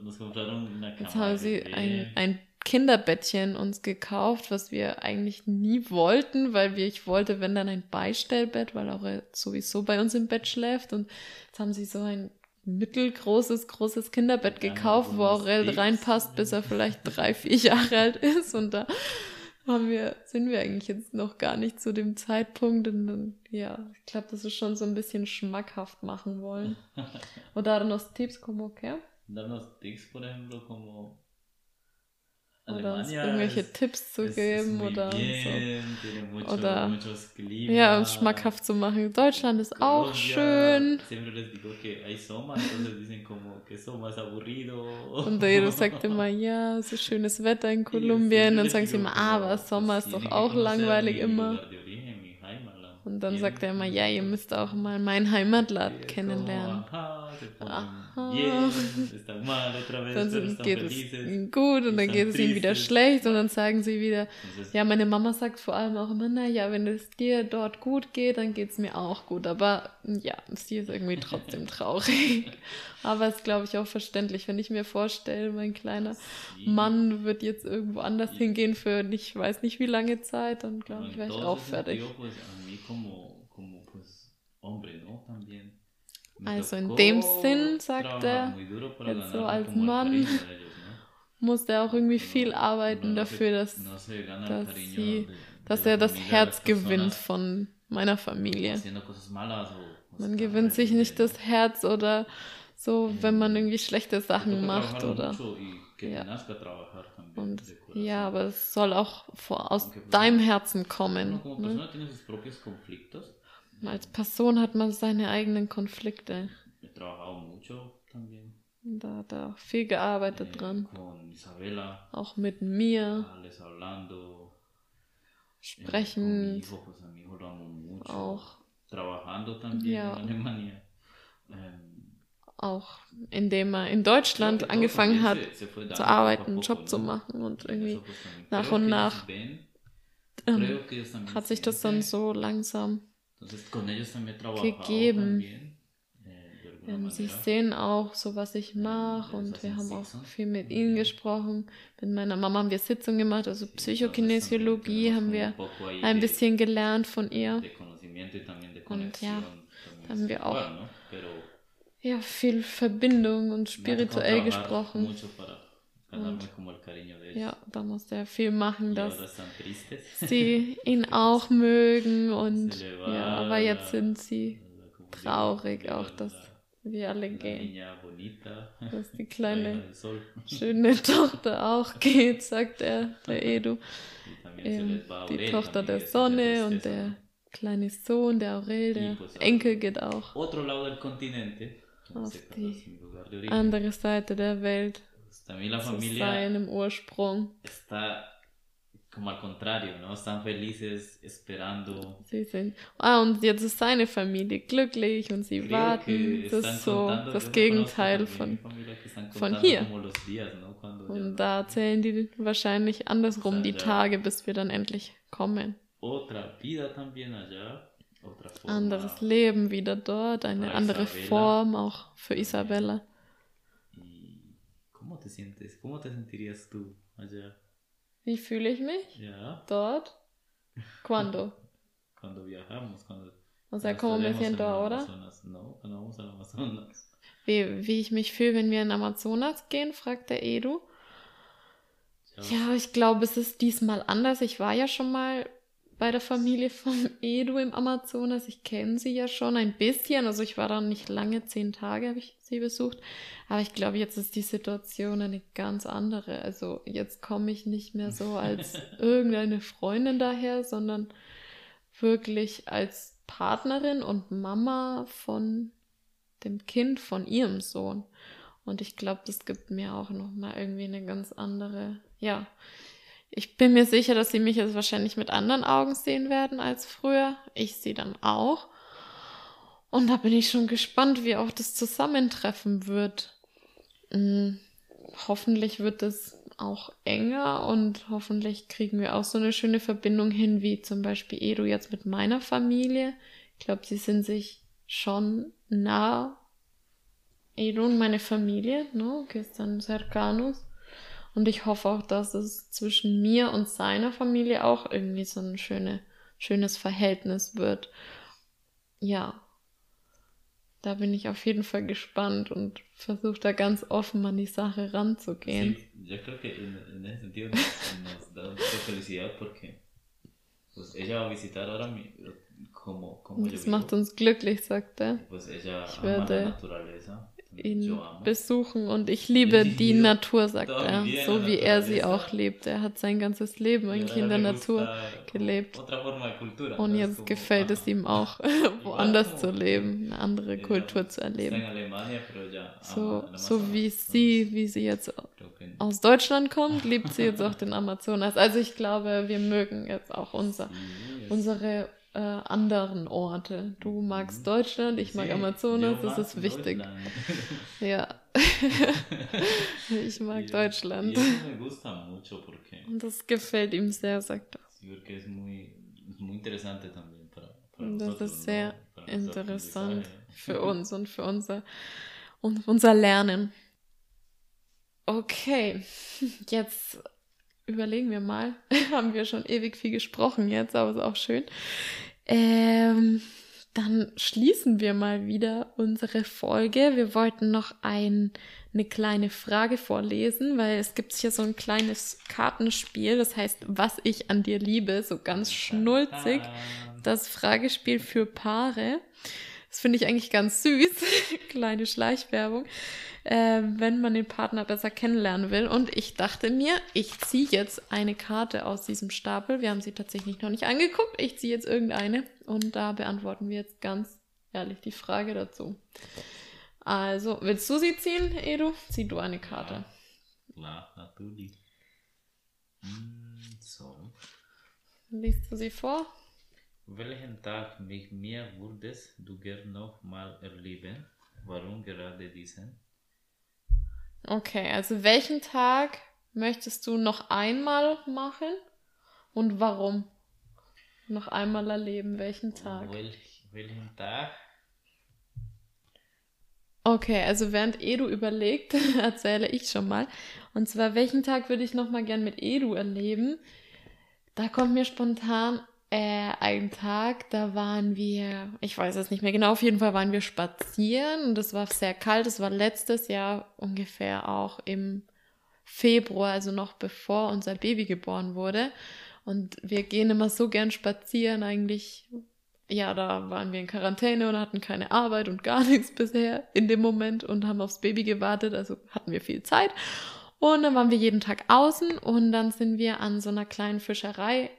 Nos compraron una Jetzt cama haben de sie ein, ein Kinderbettchen uns gekauft, was wir eigentlich nie wollten, weil wir, ich wollte, wenn dann ein Beistellbett, weil Aurel sowieso bei uns im Bett schläft und jetzt haben sie so ein mittelgroßes, großes Kinderbett Ja, gekauft, wo Aurel reinpasst, bis er vielleicht drei, vier Jahre alt ist und da haben wir, sind wir eigentlich jetzt noch gar nicht zu dem Zeitpunkt und dann, ja, ich glaube, das ist schon so ein bisschen schmackhaft machen wollen. Oder darnos Tipps como que? Darnos tips, por ejemplo, como Oder uns irgendwelche Tipps zu geben oder bien, so. mucho, Oder-. Ja, uns schmackhaft zu machen. Deutschland ist auch Colombia, schön. Es aburrido. Und Edo sagt immer, ja, es ist schönes Wetter in Kolumbien. Dann sagen sie immer, aber Sommer ist doch auch langweilig immer. Und dann sagt er immer, ja, ihr müsst auch mal mein Heimatland kennenlernen. Ponen mal otra vez, Dann sind, geht es felices. ihnen gut und dann geht es ihnen wieder schlecht und dann sagen sie wieder, ja, meine Mama sagt vor allem auch immer, naja, wenn es dir dort gut geht, dann geht es mir auch gut. Aber ja, sie ist irgendwie trotzdem traurig. Aber ist, glaube ich, auch verständlich, wenn ich mir vorstelle, mein kleiner sí. Mann wird jetzt irgendwo anders hingehen für nicht weiß nicht wie lange Zeit, dann glaube ich, wäre ich auch fertig. hombre, ¿no? También. Also in dem Sinn, sagt er, jetzt so als Mann, ¿no? Muss er auch irgendwie viel arbeiten dafür, dass, dass sie- dass er das Herz gewinnt von meiner Familie. Man gewinnt sich nicht das Herz oder so, wenn man irgendwie schlechte Te Sachen macht oder. Ja. Und ja, aber es soll auch vor, aus deinem Herzen kommen. Ne? Als Person hat man seine eigenen Konflikte. He trabajado mucho también Da hat er auch viel gearbeitet eh, dran. Auch mit mir hablando, eh, mi sprechend. hijo, pues mucho. Auch, Ja. Ähm, auch indem er in Deutschland todo angefangen hat se- se zu arbeiten, einen Job zu machen und irgendwie nach und nach ähm, hat sich das dann so langsam Entonces con ellos también he trabajado gegeben. también, eh, Ähm, sie sehen auch so, was ich mache und wir haben auch viel mit ihnen gesprochen. Mit meiner Mama haben wir Sitzungen gemacht, also Psychokinesiologie haben wir ein bisschen gelernt von ihr. Und ja, también haben wir auch Ja, viel Verbindung und spirituell gesprochen. Ja, da musste er viel machen, dass sie ihn auch mögen und ja, aber jetzt sind sie traurig auch, dass wir alle gehen. Dass die kleine schöne Tochter auch geht, sagt er, der Edu. Ähm, die Tochter der Sonne und der kleine Sohn, der Aurel, der Enkel geht auch. Auf die Andere Seite der Welt, también la familia seinem Ursprung. está como al contrario, ¿no? Están felices esperando. Sie sind. Ah, und jetzt ist seine Familie glücklich und sie Creo warten. Das ist so das Gegenteil von. von hier. días, ¿no? Und da zählen die wahrscheinlich andersrum die. Tage, bis wir dann endlich kommen. Allá. Anderes Leben wieder dort, eine andere Isabella. Form auch für. Isabella. ¿Y cómo te sientes? ¿Cómo te sentirías tú allá? Wie fühle ich mich? Ya. Dort? Cuando? Cuando viajamos, cuando O sea, ¿cómo me siento ahora? Amazonas. No, cuando vamos al Amazonas. Wie, wie ich mich fühle, wenn wir in Amazonas gehen, fragt der Edu. Ja, ich glaube, es ist diesmal anders. Ich war ja schon mal bei der Familie von Edu im Amazonas. Ich kenne sie ja schon ein bisschen. Also ich war da nicht lange, zehn Tage habe ich sie besucht. Aber ich glaube, jetzt ist die Situation eine ganz andere. Also jetzt komme ich nicht mehr so als irgendeine Freundin daher, sondern wirklich als Partnerin und Mama von dem Kind von ihrem Sohn. Und ich glaube, das gibt mir auch nochmal irgendwie eine ganz andere, ja. Ich bin mir sicher, dass sie mich jetzt wahrscheinlich mit anderen Augen sehen werden als früher. Ich sie dann auch. Und da bin ich schon gespannt, wie auch das Zusammentreffen wird. Hm, hoffentlich wird es auch enger und hoffentlich kriegen wir auch so eine schöne Verbindung hin, wie zum Beispiel Edu jetzt mit meiner Familie. Ich glaube, sie sind sich schon nah. Edu und meine Familie, ¿no? Que están. Und ich hoffe auch, dass es zwischen mir und seiner Familie auch irgendwie so ein schöne, schönes Verhältnis wird. Ja. Da bin ich auf jeden Fall gespannt und versuche da ganz offen an die Sache ranzugehen. Sí, yo creo que en, en ese sentido nos, nos da mucha felicidad porque pues ella va a visitar ahora mi, como, como Das macht uns glücklich, sagt er. Pues ella Ich ama werde la naturaleza. Ihn amo. besuchen und ich liebe die Natur, sagt er, so wie er sie auch lebt. Er hat sein ganzes Leben eigentlich in der Natur gelebt. Und jetzt gefällt es ihm auch, woanders zu leben, eine andere Kultur zu erleben. So, so wie sie, wie sie jetzt aus Deutschland kommt, liebt sie jetzt auch den Amazonas. Also ich glaube, wir mögen jetzt auch unser, unsere äh, anderen Orte. Du magst Deutschland, ich mag Amazonas, das ist wichtig. Ja. ich mag Deutschland. Und das gefällt ihm sehr, sagt er. Das ist sehr interessant für uns und für unser, und unser Lernen. Okay, jetzt überlegen wir mal. Haben wir schon ewig viel gesprochen jetzt, aber ist auch schön. Ähm, dann schließen wir mal wieder unsere Folge. Wir wollten noch ein, eine kleine Frage vorlesen, weil es gibt hier so ein kleines Kartenspiel, das heißt, was ich an dir liebe, so ganz schnulzig. Das Fragespiel für Paare. Das finde ich eigentlich ganz süß. Kleine Schleichwerbung. Äh, wenn man den Partner besser kennenlernen will. Und ich dachte mir, ich ziehe jetzt eine Karte aus diesem Stapel. Wir haben sie tatsächlich noch nicht angeguckt. Ich ziehe jetzt irgendeine. Und da beantworten wir jetzt ganz ehrlich die Frage dazu. Also, willst du sie ziehen, Edu? Zieh du eine Karte. Klar, natürlich. Mm, So. Liest du sie vor? Welchen Tag mit mir würdest du gern noch mal erleben? Warum gerade diesen? Okay, also welchen Tag möchtest du noch einmal machen und warum? Noch einmal erleben, welchen Tag? Welch, welchen Tag? Okay, also während Edu überlegt, erzähle ich schon mal. Und zwar, welchen Tag würde ich noch mal gern mit Edu erleben? Da kommt mir spontan äh, ein Tag, da waren wir, ich weiß es nicht mehr genau, auf jeden Fall waren wir spazieren und es war sehr kalt. Es war letztes Jahr ungefähr auch im Februar, also noch bevor unser Baby geboren wurde. Und wir gehen immer so gern spazieren, eigentlich. Ja, da waren wir in Quarantäne und hatten keine Arbeit und gar nichts bisher in dem Moment und haben aufs Baby gewartet, also hatten wir viel Zeit. Und dann waren wir jeden Tag außen und dann sind wir an so einer kleinen Fischerei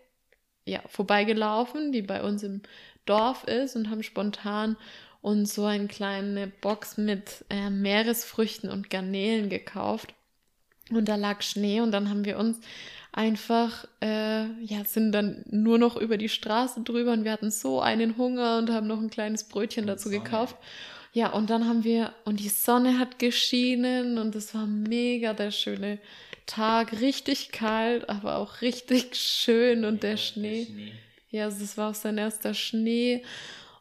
ja, vorbeigelaufen, die bei uns im Dorf ist und haben spontan uns so eine kleine Box mit äh, Meeresfrüchten und Garnelen gekauft. Und da lag Schnee und dann haben wir uns einfach, äh, ja, sind dann nur noch über die Straße drüber und wir hatten so einen Hunger und haben noch ein kleines Brötchen Und dazu Sonne. gekauft. Ja, und dann haben wir, und die Sonne hat geschienen und es war mega der schöne Tag, richtig kalt, aber auch richtig schön und der Schnee. Ja, also das war auch sein erster Schnee.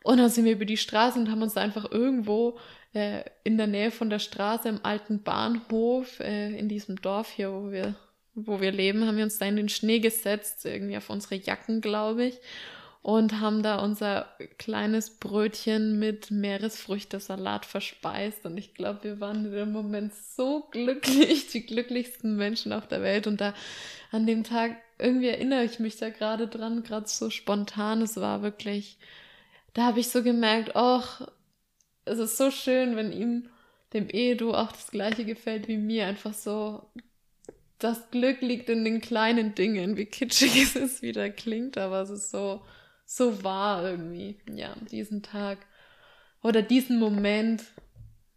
Und dann sind wir über die Straße und haben uns einfach irgendwo äh, in der Nähe von der Straße im alten Bahnhof, äh, in diesem Dorf hier, wo wir wo wir leben, haben wir uns da in den Schnee gesetzt, irgendwie auf unsere Jacken, glaube ich, und haben da unser kleines Brötchen mit Meeresfrüchtesalat verspeist. Und ich glaube, wir waren in dem Moment so glücklich, die glücklichsten Menschen auf der Welt. Und da an dem Tag, irgendwie erinnere ich mich da gerade dran, gerade so spontan. Es war wirklich, da habe ich so gemerkt, ach, es ist so schön, wenn ihm, dem Edu, auch das Gleiche gefällt wie mir. Einfach so, das Glück liegt in den kleinen Dingen, wie kitschig es ist, wieder klingt, aber es ist so, so wahr irgendwie. Ja, diesen Tag oder diesen Moment.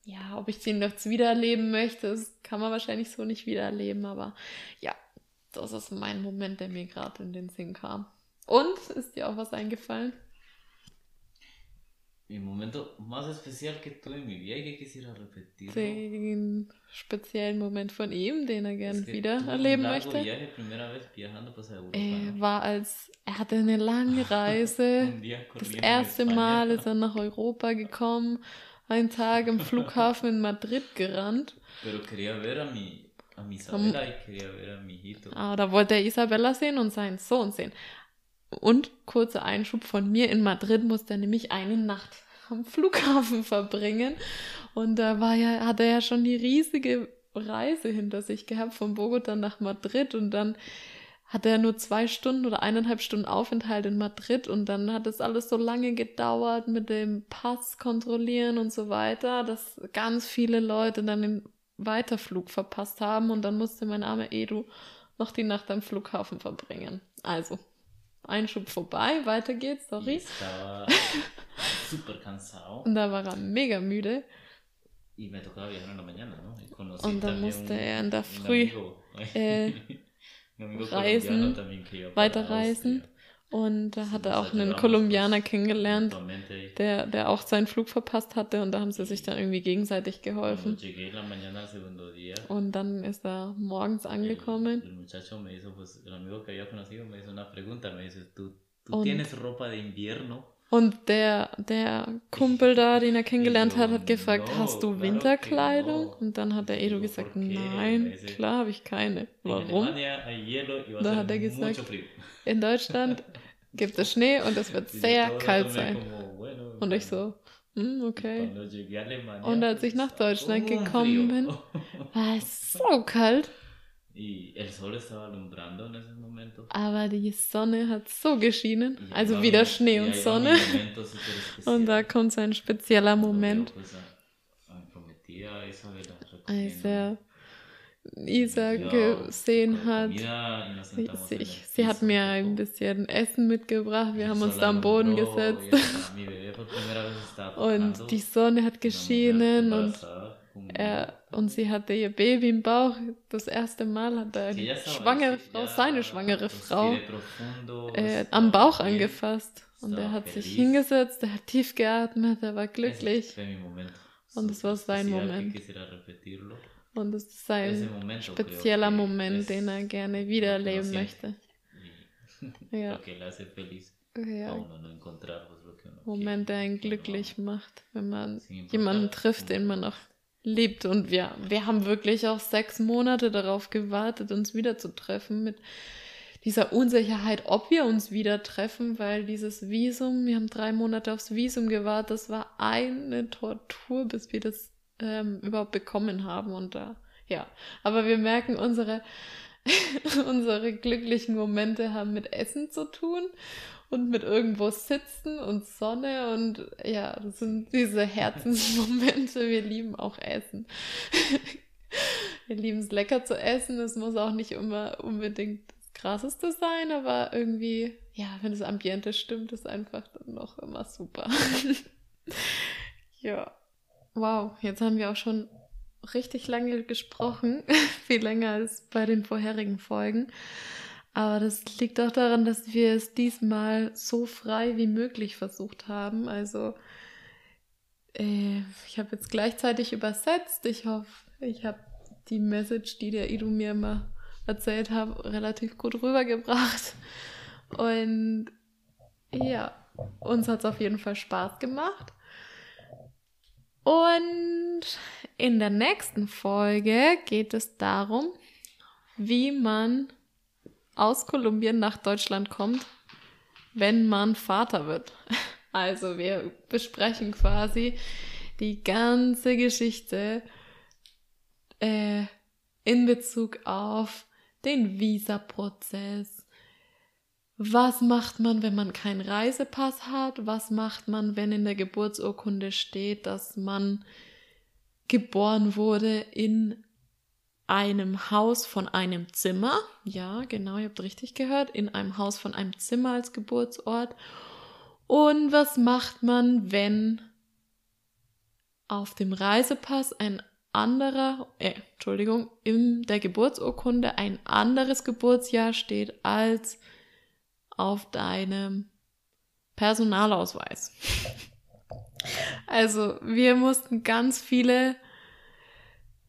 Ja, ob ich den jetzt wiedererleben möchte, das kann man wahrscheinlich so nicht wiedererleben, aber ja, das ist mein Moment, der mir gerade in den Sinn kam. Und ist dir auch was eingefallen? Mi momento más especial que tuve en mi vida y que quisiera repetir. Den speziellen Moment von ihm, den er gern wieder erleben möchte. Viaje, primera vez viajando, pues, a Europa, Er war als, er hatte eine lange Reise. Das erste. Mal ist er nach Europa gekommen, einen Tag im Flughafen in Madrid gerannt. Pero quería ver a mi, a mi Isabela y quería ver a mi hijito. Ah, da wollte er Isabella sehen und seinen Sohn sehen. Und kurzer Einschub von mir, in Madrid musste er nämlich eine Nacht am Flughafen verbringen. Und da war ja, hat er ja schon die riesige Reise hinter sich gehabt, von Bogota nach Madrid. Und dann hatte er nur zwei Stunden oder eineinhalb Stunden Aufenthalt in Madrid. Und dann hat es alles so lange gedauert mit dem Pass kontrollieren und so weiter, dass ganz viele Leute dann den Weiterflug verpasst haben. Und dann musste mein armer Edu noch die Nacht am Flughafen verbringen. Also, Einschub vorbei, weiter geht's, sorry. estaba súper cansado Und da war er mega müde. conocí Und dann musste er in der Früh, äh, reisen, weiterreisen. Und da hat er auch nos einen Kolumbianer kennengelernt, der, der auch seinen Flug verpasst hatte. Und da haben sie sich dann irgendwie gegenseitig geholfen. Und dann ist er morgens angekommen. el muchacho me hizo, pues, el amigo que había conocido me hizo una pregunta, me dice, ¿tú, tú Und- Und der, der Kumpel da, den er kennengelernt hat, hat gefragt, hast du Winterkleidung? Und dann hat der Edu Digo, gesagt, nein, klar habe ich keine. Warum? Da hat er gesagt. In Deutschland gibt es Schnee und es wird sehr kalt sein. Und ich so, hm, okay. Und als ich nach Deutschland gekommen bin, War es so kalt, Y el sol estaba alumbrando en ese momento. aber die Sonne hat so geschienen. Ahí Also wieder Schnee und Sonne. Und da kommt so ein spezieller Moment, als er Isa Ja, gesehen hat. Sie, sie, sie hat mir ein bisschen Essen mitgebracht. Wir haben uns da am Boden gesetzt. Und die Sonne hat geschienen und er, und sie hatte ihr Baby im Bauch. Das erste Mal hat er eine schwangere Frau, seine schwangere Frau, äh, am Bauch angefasst. Und er hat sich hingesetzt, er hat tief geatmet, er war glücklich. Und es war sein Moment. Und es ist sein momento creo spezieller Moment, den er gerne wiedererleben uno möchte. Ja, ja. der einen glücklich macht, wenn man jemanden trifft, den man auch liebt. Und wir, wir haben wirklich auch sechs Monate darauf gewartet, uns wieder zu treffen mit dieser Unsicherheit, ob wir uns wieder treffen, weil dieses Visum, wir haben drei Monate aufs Visum gewartet, das war eine Tortur, bis wir das ähm, überhaupt bekommen haben. Und da, ja, aber wir merken, unsere, unsere glücklichen Momente haben mit Essen zu tun und mit irgendwo sitzen und Sonne und ja, das sind diese Herzensmomente. Wir lieben auch Essen. Wir lieben es lecker zu essen. Es muss auch nicht immer unbedingt das Krasseste sein, aber irgendwie, ja, wenn das Ambiente stimmt, ist einfach dann noch immer super. ja. Wow, jetzt haben wir auch schon richtig lange gesprochen. Viel länger als bei den vorherigen Folgen. Aber das liegt auch daran, dass wir es diesmal so frei wie möglich versucht haben. Also äh, ich habe jetzt gleichzeitig übersetzt. Ich hoffe, ich habe die Message, die der Idu mir immer erzählt hat, relativ gut rübergebracht. Und ja, uns hat es auf jeden Fall Spaß gemacht. Und in der nächsten Folge geht es darum, wie man aus Kolumbien nach Deutschland kommt, wenn man Vater wird. Also wir besprechen quasi die ganze Geschichte äh, in Bezug auf den Visa-Prozess. Was macht man, wenn man keinen Reisepass hat? Was macht man, wenn in der Geburtsurkunde steht, dass man geboren wurde in einem Haus von einem Zimmer? Ja, genau, ihr habt richtig gehört. In einem Haus von einem Zimmer als Geburtsort. Und was macht man, wenn auf dem Reisepass ein anderer, äh, Entschuldigung, in der Geburtsurkunde ein anderes Geburtsjahr steht als auf deinem Personalausweis. Also wir mussten ganz viele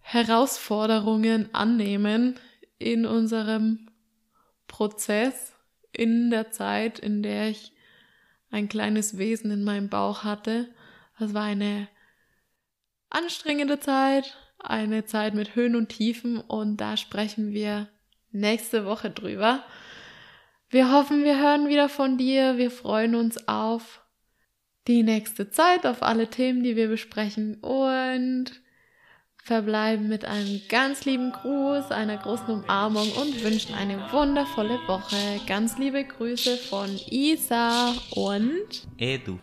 Herausforderungen annehmen in unserem Prozess, in der Zeit, in der ich ein kleines Wesen in meinem Bauch hatte. Das war eine anstrengende Zeit, eine Zeit mit Höhen und Tiefen und da sprechen wir nächste Woche drüber. Wir hoffen, wir hören wieder von dir. Wir freuen uns auf die nächste Zeit, auf alle Themen, die wir besprechen und verbleiben mit einem ganz lieben Gruß, einer großen Umarmung und wünschen eine wundervolle Woche. Ganz liebe Grüße von Isa und Edu.